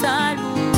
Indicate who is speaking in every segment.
Speaker 1: 在路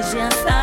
Speaker 1: e já.